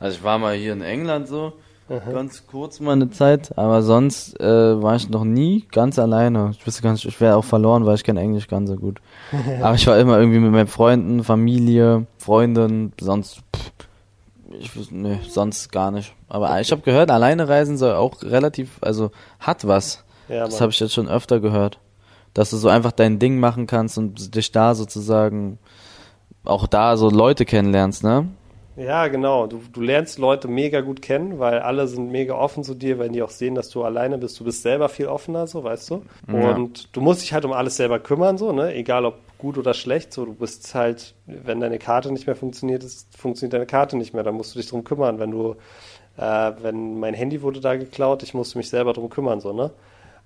Also ich war mal hier in England so, Aha. ganz kurz mal eine Zeit, aber sonst äh, war ich noch nie ganz alleine. Ich wüsste gar nicht, ich wäre auch verloren, weil ich kein Englisch ganz so gut. aber ich war immer irgendwie mit meinen Freunden, Familie, Freunden, sonst pff, ich wüsste, nee, sonst gar nicht. Aber ich habe gehört, alleine reisen soll auch relativ, also hat was. Ja, das habe ich jetzt schon öfter gehört dass du so einfach dein Ding machen kannst und dich da sozusagen auch da so Leute kennenlernst, ne? Ja, genau. Du, du lernst Leute mega gut kennen, weil alle sind mega offen zu dir, wenn die auch sehen, dass du alleine bist. Du bist selber viel offener, so, weißt du? Ja. Und du musst dich halt um alles selber kümmern, so, ne? Egal ob gut oder schlecht, so. Du bist halt, wenn deine Karte nicht mehr funktioniert, ist, funktioniert deine Karte nicht mehr. Dann musst du dich drum kümmern. Wenn du, äh, wenn mein Handy wurde da geklaut, ich musste mich selber drum kümmern, so, ne?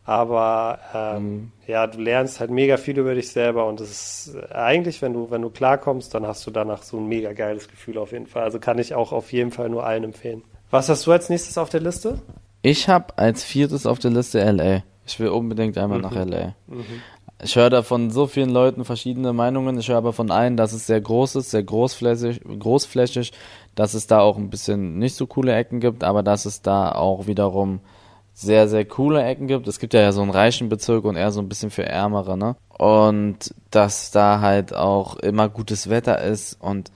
Aber ähm, mhm. ja, du lernst halt mega viel über dich selber und es ist eigentlich, wenn du, wenn du klarkommst, dann hast du danach so ein mega geiles Gefühl auf jeden Fall. Also kann ich auch auf jeden Fall nur allen empfehlen. Was hast du als nächstes auf der Liste? Ich habe als viertes auf der Liste LA. Ich will unbedingt einmal mhm. nach LA. Mhm. Ich höre da von so vielen Leuten verschiedene Meinungen. Ich höre aber von einem, dass es sehr groß ist, sehr großflächig, großflächig, dass es da auch ein bisschen nicht so coole Ecken gibt, aber dass es da auch wiederum sehr, sehr coole Ecken gibt. Es gibt ja, so einen reichen Bezirk und eher so ein bisschen für Ärmere, ne? Und dass da halt auch immer gutes Wetter ist und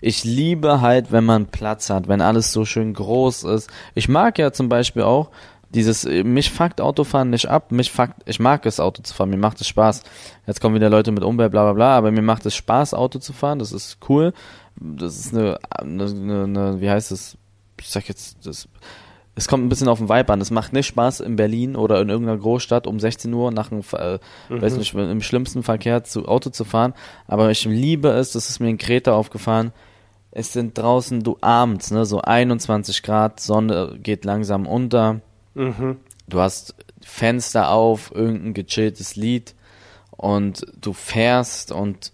ich liebe halt, wenn man Platz hat, wenn alles so schön groß ist. Ich mag ja zum Beispiel auch dieses, mich fuckt Autofahren nicht ab, mich fuckt, ich mag es Auto zu fahren, mir macht es Spaß. Jetzt kommen wieder Leute mit Umwelt, bla bla bla, aber mir macht es Spaß, Auto zu fahren, das ist cool. Das ist eine, eine, eine, eine wie heißt es, ich sag jetzt, das es kommt ein bisschen auf den Vibe an. Es macht nicht Spaß in Berlin oder in irgendeiner Großstadt um 16 Uhr nach einem, äh, mhm. weiß nicht, im schlimmsten Verkehr zu Auto zu fahren. Aber ich liebe es, das ist mir in Kreta aufgefahren. Es sind draußen, du abends, ne, so 21 Grad, Sonne geht langsam unter. Mhm. Du hast Fenster auf, irgendein gechilltes Lied und du fährst und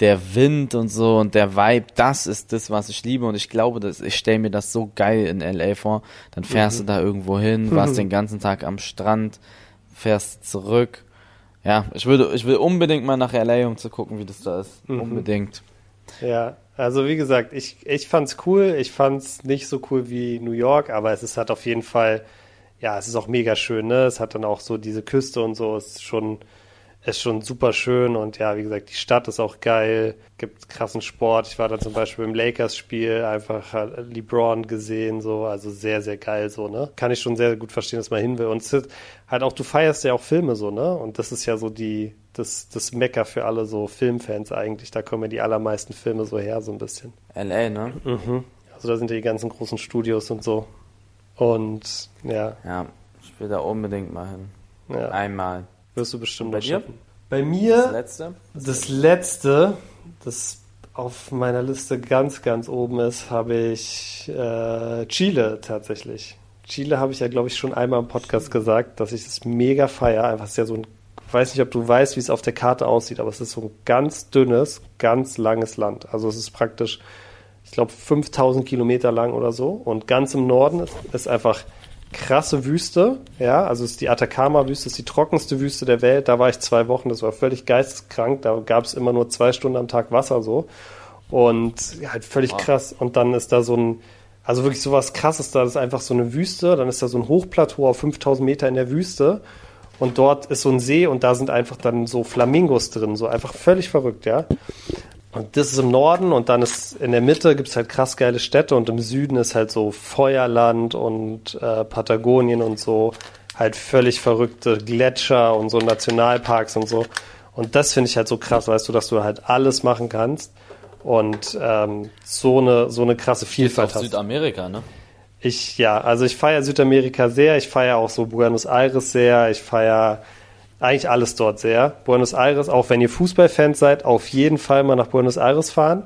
der Wind und so und der Vibe, das ist das, was ich liebe und ich glaube, dass ich stelle mir das so geil in LA vor. Dann fährst mhm. du da irgendwo hin, warst den ganzen Tag am Strand, fährst zurück. Ja, ich würde, ich will unbedingt mal nach LA, um zu gucken, wie das da ist. Mhm. Unbedingt. Ja, also wie gesagt, ich, ich fand's cool. Ich fand's nicht so cool wie New York, aber es ist halt auf jeden Fall, ja, es ist auch mega schön, ne? Es hat dann auch so diese Küste und so, es ist schon, ist schon super schön und ja, wie gesagt, die Stadt ist auch geil, gibt krassen Sport. Ich war da zum Beispiel im Lakers-Spiel, einfach LeBron gesehen, so, also sehr, sehr geil, so, ne? Kann ich schon sehr gut verstehen, dass man hin will. Und es ist halt auch, du feierst ja auch Filme, so, ne? Und das ist ja so die, das, das Mecker für alle so Filmfans eigentlich. Da kommen ja die allermeisten Filme so her, so ein bisschen. LA, ne? Mhm. Also da sind die ganzen großen Studios und so. Und ja. Ja, ich will da unbedingt mal hin. Ja. Einmal. Wirst du bestimmt bei dir? Bei mir. Das letzte? Das letzte, das auf meiner Liste ganz, ganz oben ist, habe ich äh, Chile tatsächlich. Chile habe ich ja, glaube ich, schon einmal im Podcast gesagt, dass ich das mega feier. Einfach sehr so ein, ich weiß nicht, ob du weißt, wie es auf der Karte aussieht, aber es ist so ein ganz dünnes, ganz langes Land. Also es ist praktisch, ich glaube, 5000 Kilometer lang oder so. Und ganz im Norden ist, ist einfach krasse Wüste, ja, also es ist die Atacama-Wüste, ist die trockenste Wüste der Welt. Da war ich zwei Wochen, das war völlig geisteskrank. Da gab es immer nur zwei Stunden am Tag Wasser so. Und ja, halt völlig wow. krass. Und dann ist da so ein, also wirklich sowas krasses da, das ist einfach so eine Wüste, dann ist da so ein Hochplateau auf 5000 Meter in der Wüste. Und dort ist so ein See und da sind einfach dann so Flamingos drin, so einfach völlig verrückt, ja. Und das ist im Norden und dann ist in der Mitte gibt es halt krass geile Städte und im Süden ist halt so Feuerland und äh, Patagonien und so halt völlig verrückte Gletscher und so Nationalparks und so. Und das finde ich halt so krass, weißt du, dass du halt alles machen kannst und ähm, so eine so eine krasse Vielfalt hast. Südamerika, ne? Ich ja, also ich feiere Südamerika sehr, ich feiere auch so Buenos Aires sehr, ich feiere eigentlich alles dort sehr. Buenos Aires, auch wenn ihr Fußballfans seid, auf jeden Fall mal nach Buenos Aires fahren.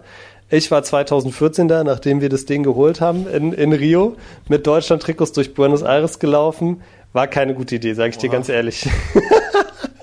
Ich war 2014 da, nachdem wir das Ding geholt haben in, in Rio, mit Deutschland-Trikots durch Buenos Aires gelaufen. War keine gute Idee, sage ich Oha. dir ganz ehrlich.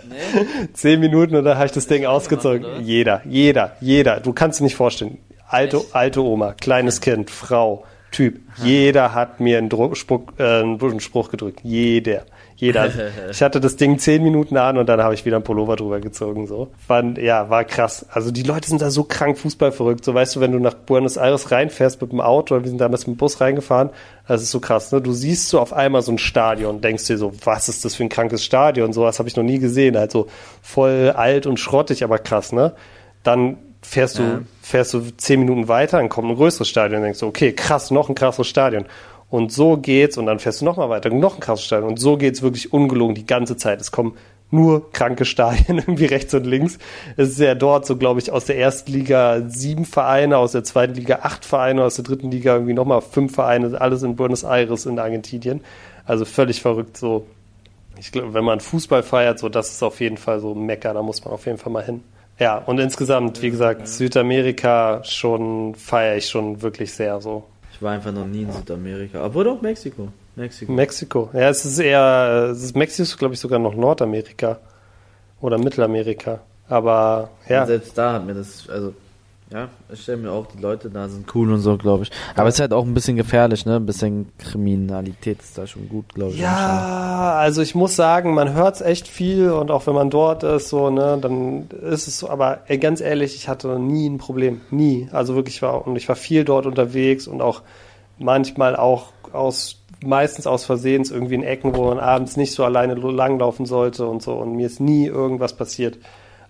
Nee. Zehn Minuten und dann habe ich das Ding ausgezogen. Gemacht, jeder, jeder, jeder. Du kannst dir nicht vorstellen. Alte, alte Oma, kleines Kind, Frau, Typ. Jeder hat mir einen, Druck, Spruch, äh, einen Spruch gedrückt. Jeder. Jeder. ich hatte das Ding zehn Minuten an und dann habe ich wieder einen Pullover drüber gezogen. So. War, ja, war krass. Also die Leute sind da so krank Fußball verrückt. So weißt du, wenn du nach Buenos Aires reinfährst mit dem Auto, wir sind damals mit dem Bus reingefahren, das ist so krass. Ne? Du siehst so auf einmal so ein Stadion denkst dir so, was ist das für ein krankes Stadion? Sowas habe ich noch nie gesehen. Halt so voll alt und schrottig, aber krass, ne? Dann fährst du, ja. fährst du zehn Minuten weiter, dann kommt ein größeres Stadion und denkst du, okay, krass, noch ein krasses Stadion. Und so geht's und dann fährst du noch mal weiter, noch ein krasses Stadion. Und so geht's wirklich ungelogen die ganze Zeit. Es kommen nur kranke Stadien irgendwie rechts und links. Es ist ja dort so, glaube ich, aus der ersten Liga sieben Vereine, aus der zweiten Liga acht Vereine, aus der dritten Liga irgendwie nochmal fünf Vereine, alles in Buenos Aires in Argentinien. Also völlig verrückt so. Ich glaube, wenn man Fußball feiert, so, das ist auf jeden Fall so Mecker, da muss man auf jeden Fall mal hin. Ja, und insgesamt, wie gesagt, Südamerika schon feiere ich schon wirklich sehr so. Ich war einfach noch nie in Südamerika. Aber doch Mexiko. Mexiko. Mexiko. Ja, es ist eher, es ist Mexiko ist, glaube ich, sogar noch Nordamerika. Oder Mittelamerika. Aber ja. Und selbst da hat mir das, also ja, ich stelle mir auch, die Leute da sind cool und so, glaube ich. Aber es ist halt auch ein bisschen gefährlich, ne? Ein bisschen Kriminalität ist da schon gut, glaube ich. Ja, also ich muss sagen, man hört es echt viel und auch wenn man dort ist, so, ne, dann ist es so, aber ey, ganz ehrlich, ich hatte nie ein Problem. Nie. Also wirklich war, und ich war viel dort unterwegs und auch manchmal auch aus, meistens aus Versehens irgendwie in Ecken, wo man abends nicht so alleine langlaufen sollte und so und mir ist nie irgendwas passiert.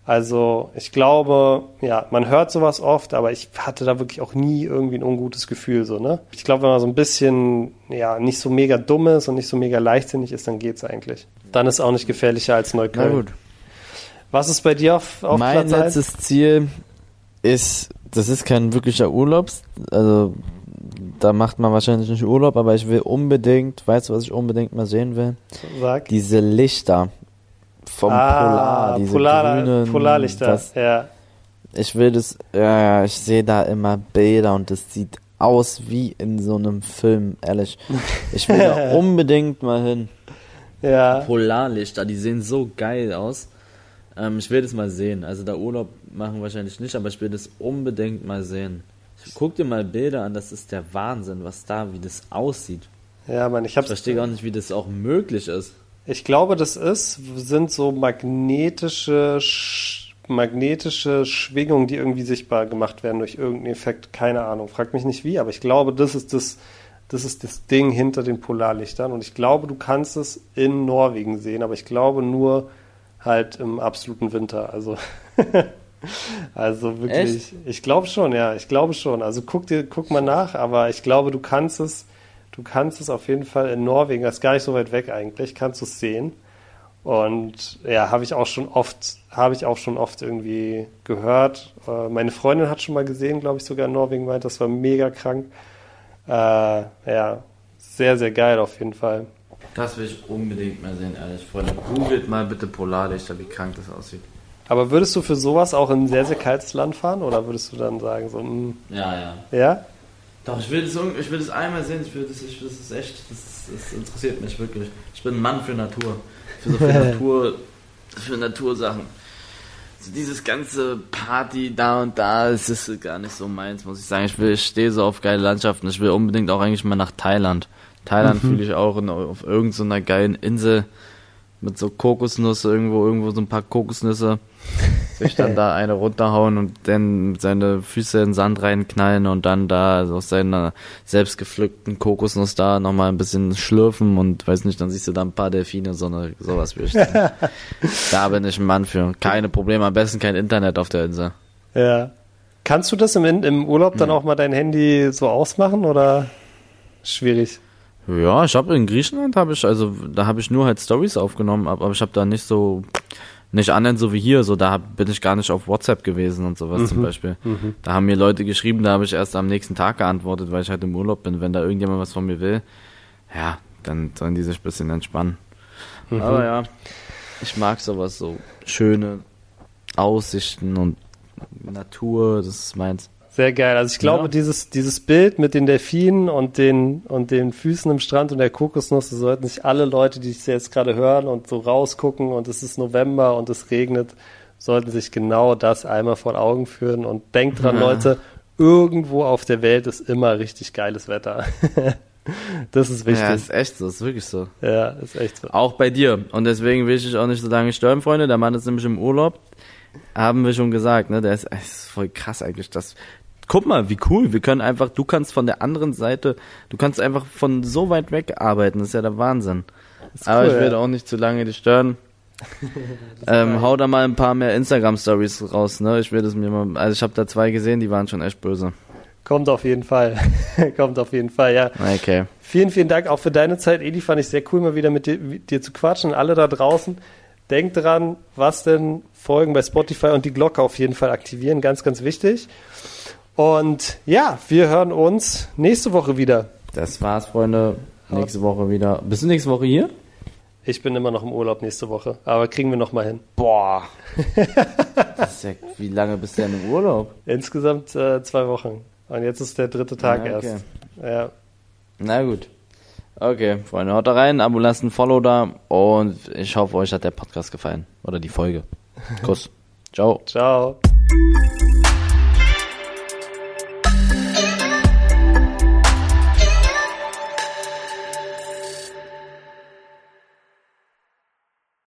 Also ich glaube, ja, man hört sowas oft, aber ich hatte da wirklich auch nie irgendwie ein ungutes Gefühl so, ne? Ich glaube, wenn man so ein bisschen, ja, nicht so mega dumm ist und nicht so mega leichtsinnig ist, dann geht's eigentlich. Dann ist auch nicht gefährlicher als Neukölln. Na gut. Was ist bei dir auf, auf mein Platz letztes 1? Ziel ist, das ist kein wirklicher Urlaub, also da macht man wahrscheinlich nicht Urlaub, aber ich will unbedingt, weißt du, was ich unbedingt mal sehen will? Sag. Diese Lichter vom ah, Polar, diese Polar, grünen, Polarlichter, was, ja. Ich will das, ja, ich sehe da immer Bilder und das sieht aus wie in so einem Film, ehrlich. Ich will da unbedingt mal hin. Ja. Polarlichter, die sehen so geil aus. Ähm, ich will das mal sehen. Also da Urlaub machen wahrscheinlich nicht, aber ich will das unbedingt mal sehen. Guck dir mal Bilder an, das ist der Wahnsinn, was da, wie das aussieht. Ja, man, ich, hab's, ich verstehe gar nicht, wie das auch möglich ist. Ich glaube, das ist, sind so magnetische, magnetische Schwingungen, die irgendwie sichtbar gemacht werden durch irgendeinen Effekt. Keine Ahnung, frag mich nicht wie, aber ich glaube, das ist das, das ist das Ding hinter den Polarlichtern. Und ich glaube, du kannst es in Norwegen sehen, aber ich glaube nur halt im absoluten Winter. Also Also wirklich, Echt? ich glaube schon, ja, ich glaube schon. Also guck dir, guck mal nach, aber ich glaube, du kannst es, du kannst es auf jeden Fall in Norwegen, das ist gar nicht so weit weg eigentlich, kannst du es sehen. Und ja, habe ich auch schon oft, habe ich auch schon oft irgendwie gehört. Äh, meine Freundin hat schon mal gesehen, glaube ich, sogar in Norwegen meint, das war mega krank. Äh, ja, sehr, sehr geil auf jeden Fall. Das will ich unbedingt mal sehen, ehrlich. Freunde, googelt mal bitte Polarlichter, wie krank das aussieht. Aber würdest du für sowas auch in ein sehr, sehr kaltes Land fahren oder würdest du dann sagen, so, mh, hm, Ja, ja. Ja? Doch, ich will das, ich will das einmal sehen, ich will das, ich will das echt, das, das interessiert mich wirklich. Ich bin ein Mann für Natur. Für so für Natur, für Natursachen. Also dieses ganze Party da und da, es ist gar nicht so meins, muss ich sagen. Ich will, ich stehe so auf geile Landschaften. Ich will unbedingt auch eigentlich mal nach Thailand. Thailand mhm. fühle ich auch in, auf irgendeiner so geilen Insel mit so Kokosnüsse irgendwo, irgendwo so ein paar Kokosnüsse sich dann da eine runterhauen und dann seine Füße in den Sand reinknallen und dann da aus seiner selbst gepflückten Kokosnuss da nochmal ein bisschen schlürfen und weiß nicht, dann siehst du da ein paar Delfine, sondern sowas wie ich. da bin ich ein Mann für. Keine Probleme, am besten kein Internet auf der Insel. Ja. Kannst du das im, im Urlaub dann ja. auch mal dein Handy so ausmachen oder schwierig? Ja, ich habe in Griechenland habe ich also da habe ich nur halt Stories aufgenommen, aber ich habe da nicht so nicht annähernd so wie hier, so da bin ich gar nicht auf WhatsApp gewesen und sowas mhm. zum Beispiel. Mhm. Da haben mir Leute geschrieben, da habe ich erst am nächsten Tag geantwortet, weil ich halt im Urlaub bin. Wenn da irgendjemand was von mir will, ja, dann sollen die sich ein bisschen entspannen. Mhm. Aber ja, ich mag sowas, so schöne Aussichten und Natur, das ist meins. Sehr geil. Also ich glaube, ja. dieses, dieses Bild mit den Delfinen und den, und den Füßen im Strand und der Kokosnuss, das sollten sich alle Leute, die es jetzt gerade hören und so rausgucken und es ist November und es regnet, sollten sich genau das einmal vor Augen führen und denkt dran, ja. Leute, irgendwo auf der Welt ist immer richtig geiles Wetter. das ist wichtig. Ja, ist echt so, ist wirklich so. Ja, ist echt so. Auch bei dir. Und deswegen will ich dich auch nicht so lange stören, Freunde. Der Mann ist nämlich im Urlaub haben wir schon gesagt, ne? Der ist, ist voll krass eigentlich, dass guck mal, wie cool. Wir können einfach, du kannst von der anderen Seite, du kannst einfach von so weit weg arbeiten. Das ist ja der Wahnsinn. Aber cool, ich will ja. auch nicht zu lange dich stören. ähm, hau da mal ein paar mehr Instagram-Stories raus, ne? Ich will das mir mal, also ich habe da zwei gesehen, die waren schon echt böse. Kommt auf jeden Fall. Kommt auf jeden Fall, ja. Okay. Vielen, vielen Dank auch für deine Zeit, Edi. Fand ich sehr cool, mal wieder mit dir, mit dir zu quatschen. Alle da draußen, denkt dran, was denn folgen bei Spotify und die Glocke auf jeden Fall aktivieren. Ganz, ganz wichtig. Und ja, wir hören uns nächste Woche wieder. Das war's, Freunde. Nächste Woche wieder. Bist du nächste Woche hier? Ich bin immer noch im Urlaub nächste Woche, aber kriegen wir noch mal hin. Boah. ja, wie lange bist du denn im Urlaub? Insgesamt äh, zwei Wochen. Und jetzt ist der dritte Tag ja, okay. erst. Ja. Na gut. Okay, Freunde, haut da rein, Abo lasst ein Follow da und ich hoffe, euch hat der Podcast gefallen. Oder die Folge. Kuss. Ciao. Ciao.